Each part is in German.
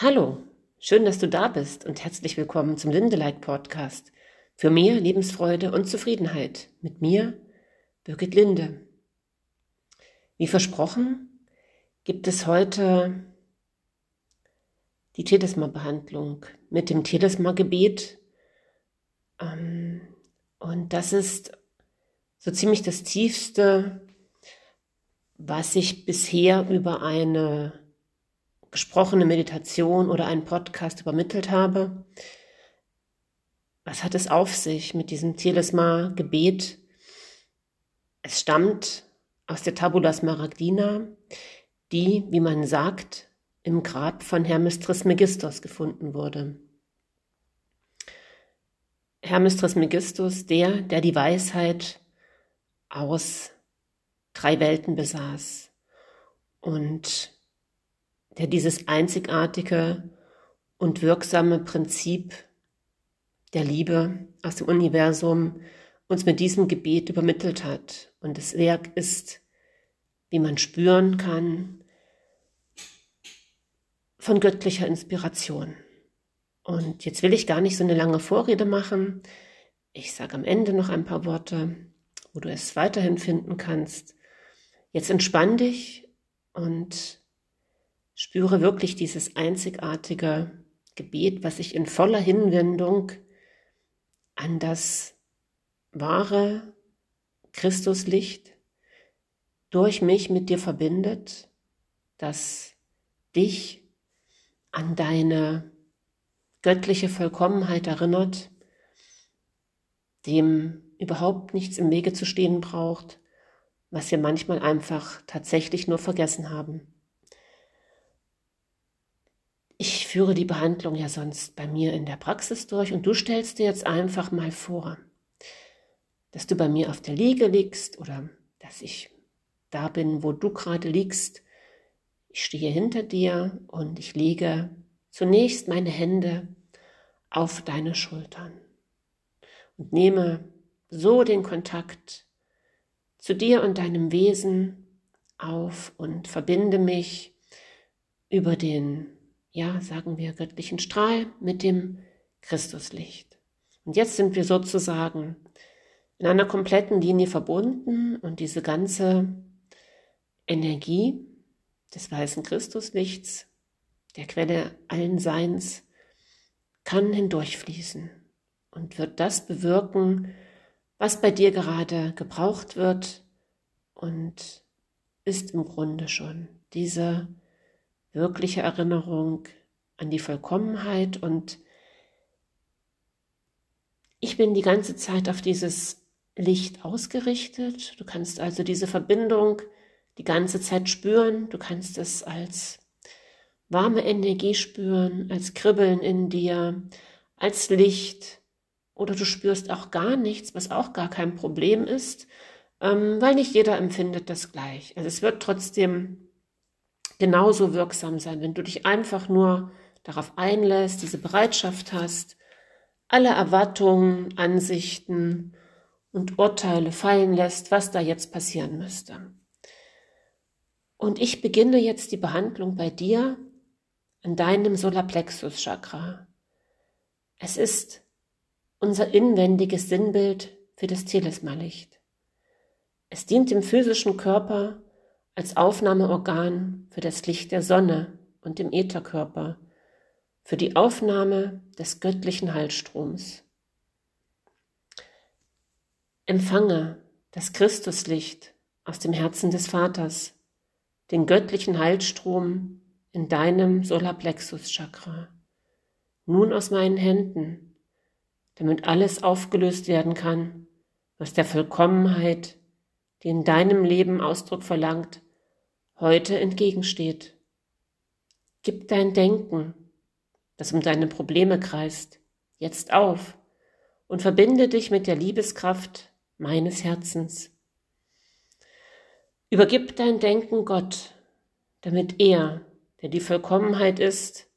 Hallo, schön, dass du da bist und herzlich willkommen zum Lindelike Podcast für mehr Lebensfreude und Zufriedenheit mit mir, Birgit Linde. Wie versprochen, gibt es heute die Telesma-Behandlung mit dem Telesma-Gebet. Ähm, und das ist so ziemlich das Tiefste, was ich bisher über eine gesprochene Meditation oder einen Podcast übermittelt habe. Was hat es auf sich mit diesem Telesma-Gebet? Es stammt aus der Tabula Smaragdina, die, wie man sagt, im Grab von Hermes Trismegistos gefunden wurde. Hermes Trismegistus, der, der die Weisheit aus drei Welten besaß und der dieses einzigartige und wirksame Prinzip der Liebe aus dem Universum uns mit diesem Gebet übermittelt hat. Und das Werk ist, wie man spüren kann, von göttlicher Inspiration. Und jetzt will ich gar nicht so eine lange Vorrede machen. Ich sage am Ende noch ein paar Worte, wo du es weiterhin finden kannst. Jetzt entspann dich und spüre wirklich dieses einzigartige Gebet, was ich in voller Hinwendung an das wahre Christuslicht durch mich mit dir verbindet, das dich an deine göttliche Vollkommenheit erinnert, dem überhaupt nichts im Wege zu stehen braucht, was wir manchmal einfach tatsächlich nur vergessen haben. Ich führe die Behandlung ja sonst bei mir in der Praxis durch und du stellst dir jetzt einfach mal vor, dass du bei mir auf der Liege liegst oder dass ich da bin, wo du gerade liegst. Ich stehe hinter dir und ich lege zunächst meine Hände auf deine Schultern und nehme so den Kontakt zu dir und deinem Wesen auf und verbinde mich über den ja, sagen wir, göttlichen Strahl mit dem Christuslicht. Und jetzt sind wir sozusagen in einer kompletten Linie verbunden und diese ganze Energie des weißen Christuslichts, der Quelle allen Seins, kann hindurchfließen und wird das bewirken, was bei dir gerade gebraucht wird und ist im Grunde schon diese wirkliche Erinnerung an die Vollkommenheit und ich bin die ganze Zeit auf dieses Licht ausgerichtet. Du kannst also diese Verbindung die ganze Zeit spüren. Du kannst es als warme Energie spüren, als Kribbeln in dir, als Licht. Oder du spürst auch gar nichts, was auch gar kein Problem ist, ähm, weil nicht jeder empfindet das gleich. Also es wird trotzdem genauso wirksam sein, wenn du dich einfach nur darauf einlässt, diese Bereitschaft hast, alle Erwartungen, Ansichten und Urteile fallen lässt, was da jetzt passieren müsste. Und ich beginne jetzt die Behandlung bei dir an deinem Solarplexus Chakra. Es ist unser inwendiges Sinnbild für das Telesmalicht. Es dient dem physischen Körper als Aufnahmeorgan für das Licht der Sonne und dem Ätherkörper, für die Aufnahme des göttlichen Heilstroms. Empfange das Christuslicht aus dem Herzen des Vaters, den göttlichen Heilstrom in deinem Solarplexus-Chakra, nun aus meinen Händen, damit alles aufgelöst werden kann, was der Vollkommenheit, die in deinem Leben Ausdruck verlangt, heute entgegensteht. Gib dein Denken, das um deine Probleme kreist, jetzt auf und verbinde dich mit der Liebeskraft meines Herzens. Übergib dein Denken Gott, damit er, der die Vollkommenheit ist,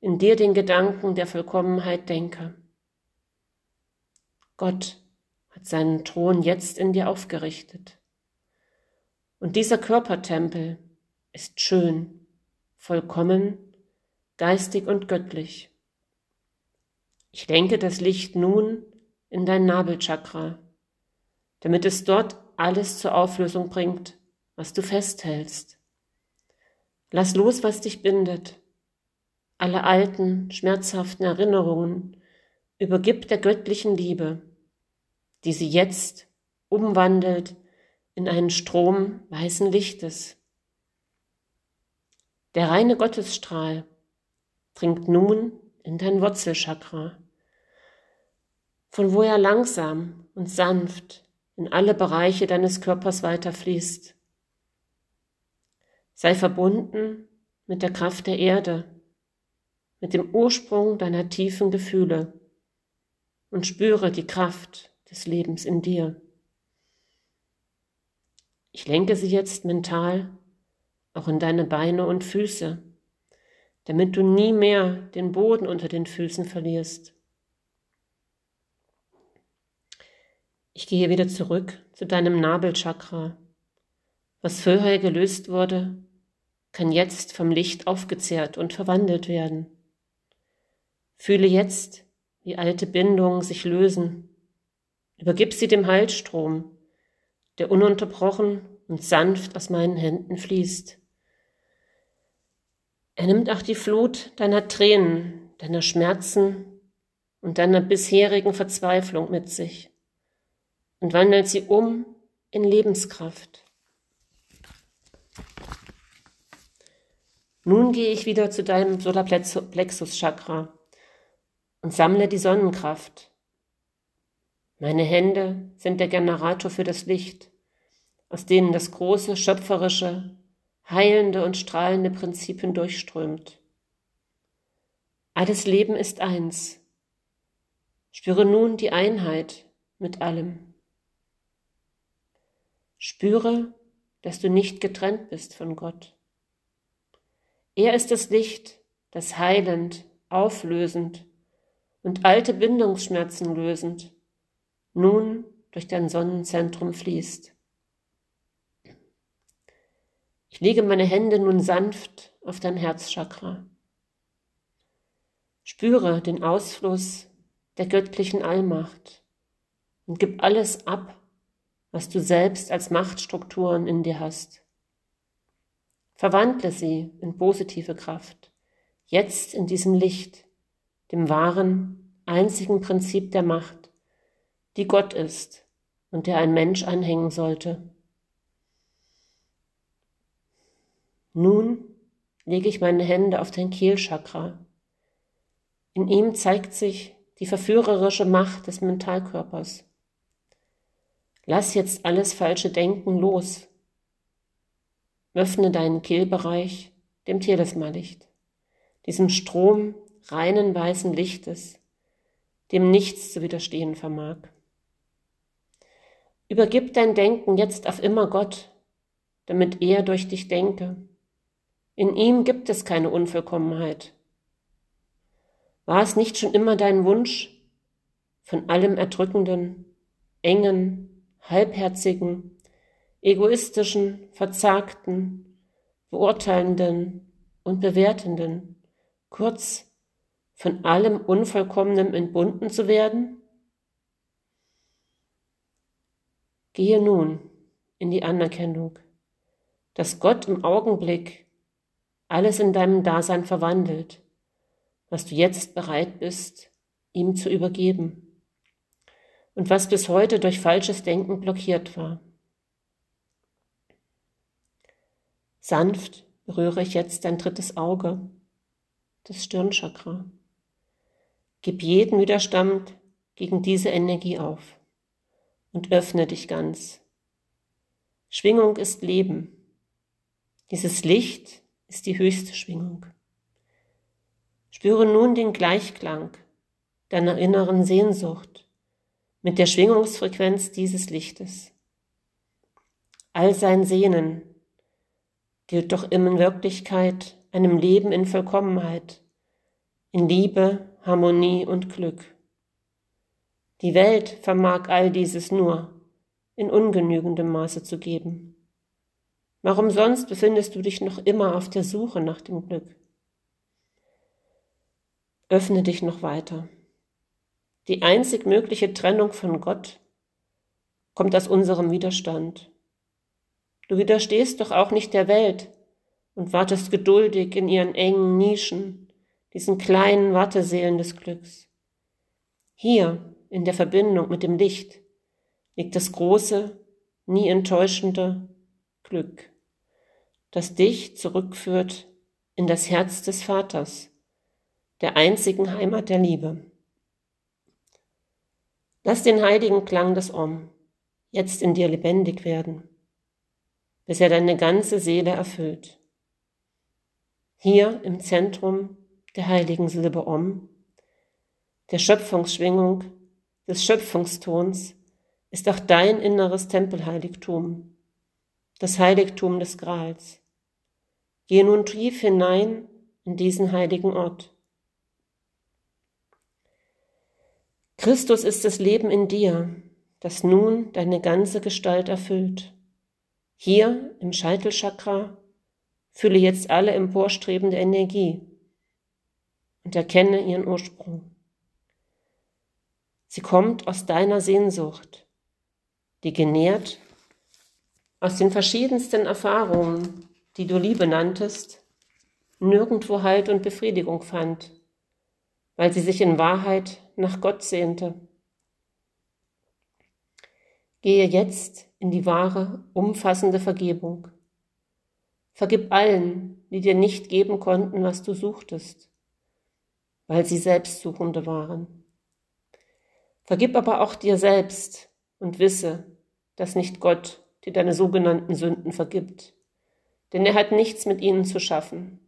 in dir den Gedanken der Vollkommenheit denke. Gott hat seinen Thron jetzt in dir aufgerichtet. Und dieser Körpertempel ist schön, vollkommen geistig und göttlich. Ich lenke das Licht nun in dein Nabelchakra, damit es dort alles zur Auflösung bringt, was du festhältst. Lass los, was dich bindet. Alle alten, schmerzhaften Erinnerungen übergib der göttlichen Liebe, die sie jetzt umwandelt in einen Strom weißen Lichtes. Der reine Gottesstrahl dringt nun in dein Wurzelchakra, von wo er langsam und sanft in alle Bereiche deines Körpers weiterfließt. Sei verbunden mit der Kraft der Erde, mit dem Ursprung deiner tiefen Gefühle und spüre die Kraft des Lebens in dir. Ich lenke sie jetzt mental auch in deine Beine und Füße, damit du nie mehr den Boden unter den Füßen verlierst. Ich gehe wieder zurück zu deinem Nabelchakra. Was vorher gelöst wurde, kann jetzt vom Licht aufgezehrt und verwandelt werden. Fühle jetzt, wie alte Bindungen sich lösen. Übergib sie dem Heilstrom, der ununterbrochen und sanft aus meinen Händen fließt. Er nimmt auch die Flut deiner Tränen, deiner Schmerzen und deiner bisherigen Verzweiflung mit sich und wandelt sie um in Lebenskraft. Nun gehe ich wieder zu deinem Solarplexus-Chakra und sammle die Sonnenkraft. Meine Hände sind der Generator für das Licht, aus denen das große, schöpferische, heilende und strahlende Prinzip hindurchströmt. Alles Leben ist eins. Spüre nun die Einheit mit allem. Spüre, dass du nicht getrennt bist von Gott. Er ist das Licht, das heilend, auflösend und alte Bindungsschmerzen lösend nun durch dein Sonnenzentrum fließt. Ich lege meine Hände nun sanft auf dein Herzchakra. Spüre den Ausfluss der göttlichen Allmacht und gib alles ab, was du selbst als Machtstrukturen in dir hast. Verwandle sie in positive Kraft, jetzt in diesem Licht, dem wahren, einzigen Prinzip der Macht, die Gott ist und der ein Mensch anhängen sollte. Nun lege ich meine Hände auf dein Kehlchakra. In ihm zeigt sich die verführerische Macht des Mentalkörpers. Lass jetzt alles falsche Denken los. Öffne deinen Kehlbereich dem Telesmalicht, diesem Strom reinen weißen Lichtes, dem nichts zu widerstehen vermag. Übergib dein Denken jetzt auf immer Gott, damit er durch dich denke in ihm gibt es keine Unvollkommenheit. War es nicht schon immer dein Wunsch, von allem Erdrückenden, Engen, Halbherzigen, Egoistischen, Verzagten, Beurteilenden und Bewertenden, kurz von allem Unvollkommenen entbunden zu werden? Gehe nun in die Anerkennung, dass Gott im Augenblick alles in deinem Dasein verwandelt, was du jetzt bereit bist, ihm zu übergeben und was bis heute durch falsches Denken blockiert war. Sanft berühre ich jetzt dein drittes Auge, das Stirnchakra. Gib jeden Widerstand gegen diese Energie auf und öffne dich ganz. Schwingung ist Leben. Dieses Licht ist die höchste Schwingung. Spüre nun den Gleichklang deiner inneren Sehnsucht mit der Schwingungsfrequenz dieses Lichtes. All sein Sehnen gilt doch in Wirklichkeit einem Leben in Vollkommenheit, in Liebe, Harmonie und Glück. Die Welt vermag all dieses nur in ungenügendem Maße zu geben. Warum sonst befindest du dich noch immer auf der Suche nach dem Glück? öffne dich noch weiter. Die einzig mögliche Trennung von Gott kommt aus unserem Widerstand. Du widerstehst doch auch nicht der Welt und wartest geduldig in ihren engen Nischen, diesen kleinen Warteseelen des Glücks. Hier, in der Verbindung mit dem Licht, liegt das große, nie enttäuschende Glück, das dich zurückführt in das Herz des Vaters, der einzigen Heimat der Liebe. Lass den heiligen Klang des Om jetzt in dir lebendig werden, bis er deine ganze Seele erfüllt. Hier im Zentrum der heiligen Silbe Om, der Schöpfungsschwingung, des Schöpfungstons, ist auch dein inneres Tempelheiligtum, das Heiligtum des Grals. Geh nun tief hinein in diesen heiligen Ort. Christus ist das Leben in dir, das nun deine ganze Gestalt erfüllt. Hier im Scheitelchakra fühle jetzt alle emporstrebende Energie und erkenne ihren Ursprung. Sie kommt aus deiner Sehnsucht, die genährt aus den verschiedensten Erfahrungen, die du Liebe nanntest, nirgendwo Halt und Befriedigung fand, weil sie sich in Wahrheit nach Gott sehnte. Gehe jetzt in die wahre, umfassende Vergebung. Vergib allen, die dir nicht geben konnten, was du suchtest, weil sie Selbstsuchende waren. Vergib aber auch dir selbst und wisse, dass nicht Gott dir deine sogenannten Sünden vergibt, denn er hat nichts mit ihnen zu schaffen.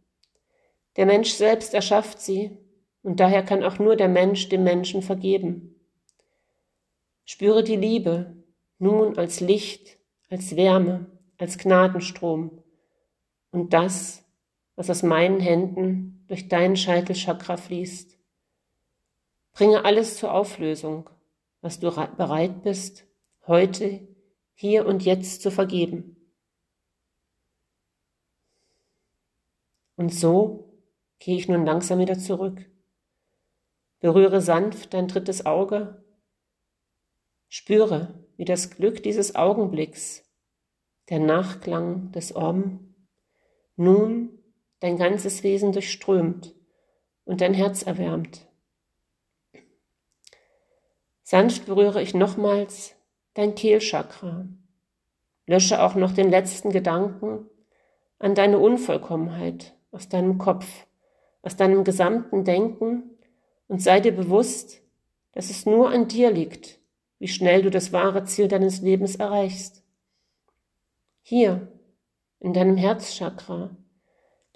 Der Mensch selbst erschafft sie und daher kann auch nur der Mensch dem Menschen vergeben. Spüre die Liebe nun als Licht, als Wärme, als Gnadenstrom und das, was aus meinen Händen durch deinen Scheitelchakra fließt. Bringe alles zur Auflösung, was du bereit bist, heute, hier und jetzt zu vergeben. Und so gehe ich nun langsam wieder zurück Berühre sanft dein drittes Auge. Spüre, wie das Glück dieses Augenblicks, der Nachklang des Om, nun dein ganzes Wesen durchströmt und dein Herz erwärmt. Sanft berühre ich nochmals dein Kehlchakra. Lösche auch noch den letzten Gedanken an deine Unvollkommenheit aus deinem Kopf, aus deinem gesamten Denken und sei dir bewusst, dass es nur an dir liegt, wie schnell du das wahre Ziel deines Lebens erreichst. Hier, in deinem Herzchakra,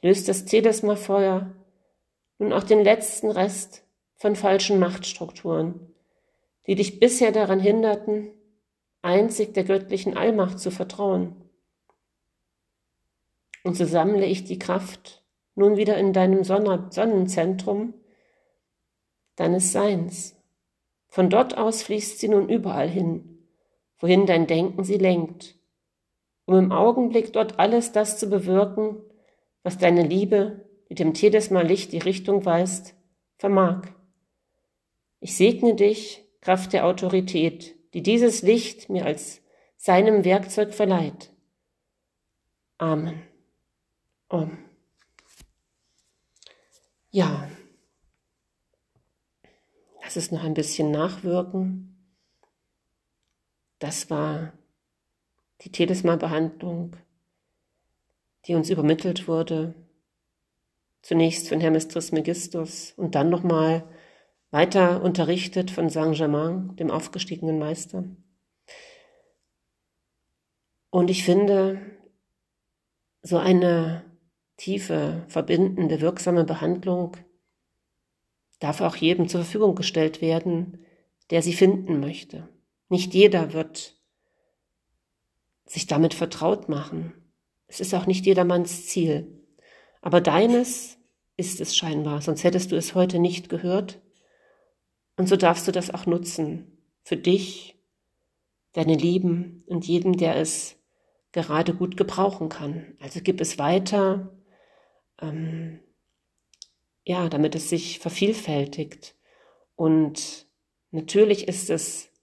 löst das Telesma-Feuer nun auch den letzten Rest von falschen Machtstrukturen, die dich bisher daran hinderten, einzig der göttlichen Allmacht zu vertrauen. Und so sammle ich die Kraft nun wieder in deinem Sonnenzentrum, deines Seins. Von dort aus fließt sie nun überall hin, wohin dein Denken sie lenkt, um im Augenblick dort alles das zu bewirken, was deine Liebe, die dem Tedesmal Licht die Richtung weist, vermag. Ich segne dich, Kraft der Autorität, die dieses Licht mir als seinem Werkzeug verleiht. Amen. Om. Ja. Lass es noch ein bisschen nachwirken. Das war die Telesma-Behandlung, die uns übermittelt wurde. Zunächst von Hermes Trismegistus und dann nochmal weiter unterrichtet von Saint-Germain, dem aufgestiegenen Meister. Und ich finde, so eine tiefe, verbindende, wirksame Behandlung darf auch jedem zur Verfügung gestellt werden, der sie finden möchte. Nicht jeder wird sich damit vertraut machen. Es ist auch nicht jedermanns Ziel. Aber deines ist es scheinbar, sonst hättest du es heute nicht gehört. Und so darfst du das auch nutzen. Für dich, deine Lieben und jeden, der es gerade gut gebrauchen kann. Also gib es weiter. Ähm, ja, damit es sich vervielfältigt. Und natürlich ist es,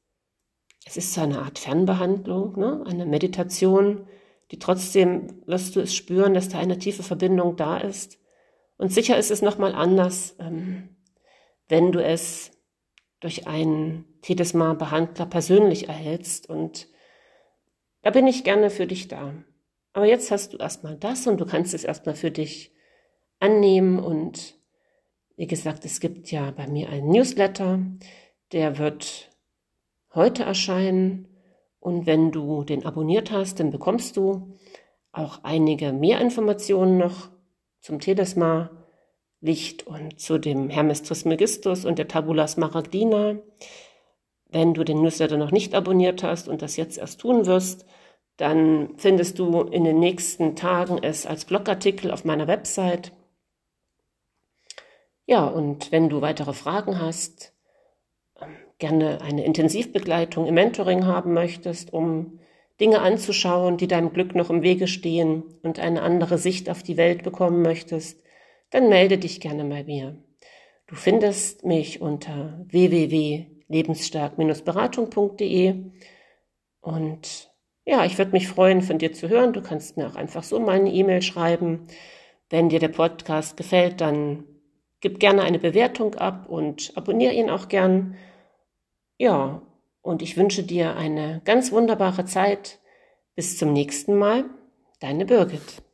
es ist so eine Art Fernbehandlung, ne? eine Meditation, die trotzdem wirst du es spüren, dass da eine tiefe Verbindung da ist. Und sicher ist es nochmal anders, ähm, wenn du es durch einen Tedesma-Behandler persönlich erhältst. Und da bin ich gerne für dich da. Aber jetzt hast du erstmal das und du kannst es erstmal für dich annehmen. Und wie gesagt, es gibt ja bei mir einen Newsletter, der wird heute erscheinen. Und wenn du den abonniert hast, dann bekommst du auch einige mehr Informationen noch zum Tedesma Licht und zu dem Hermes Trismegistus und der Tabula Smaragdina. Wenn du den Newsletter noch nicht abonniert hast und das jetzt erst tun wirst, dann findest du in den nächsten Tagen es als Blogartikel auf meiner Website. Ja, und wenn du weitere Fragen hast, ähm, gerne eine Intensivbegleitung im Mentoring haben möchtest, um Dinge anzuschauen, die deinem Glück noch im Wege stehen und eine andere Sicht auf die Welt bekommen möchtest, dann melde dich gerne bei mir. Du findest mich unter www.lebensstark-beratung.de und ja, ich würde mich freuen, von dir zu hören. Du kannst mir auch einfach so mal eine E-Mail schreiben. Wenn dir der Podcast gefällt, dann gib gerne eine Bewertung ab und abonniere ihn auch gern. Ja, und ich wünsche dir eine ganz wunderbare Zeit. Bis zum nächsten Mal. Deine Birgit.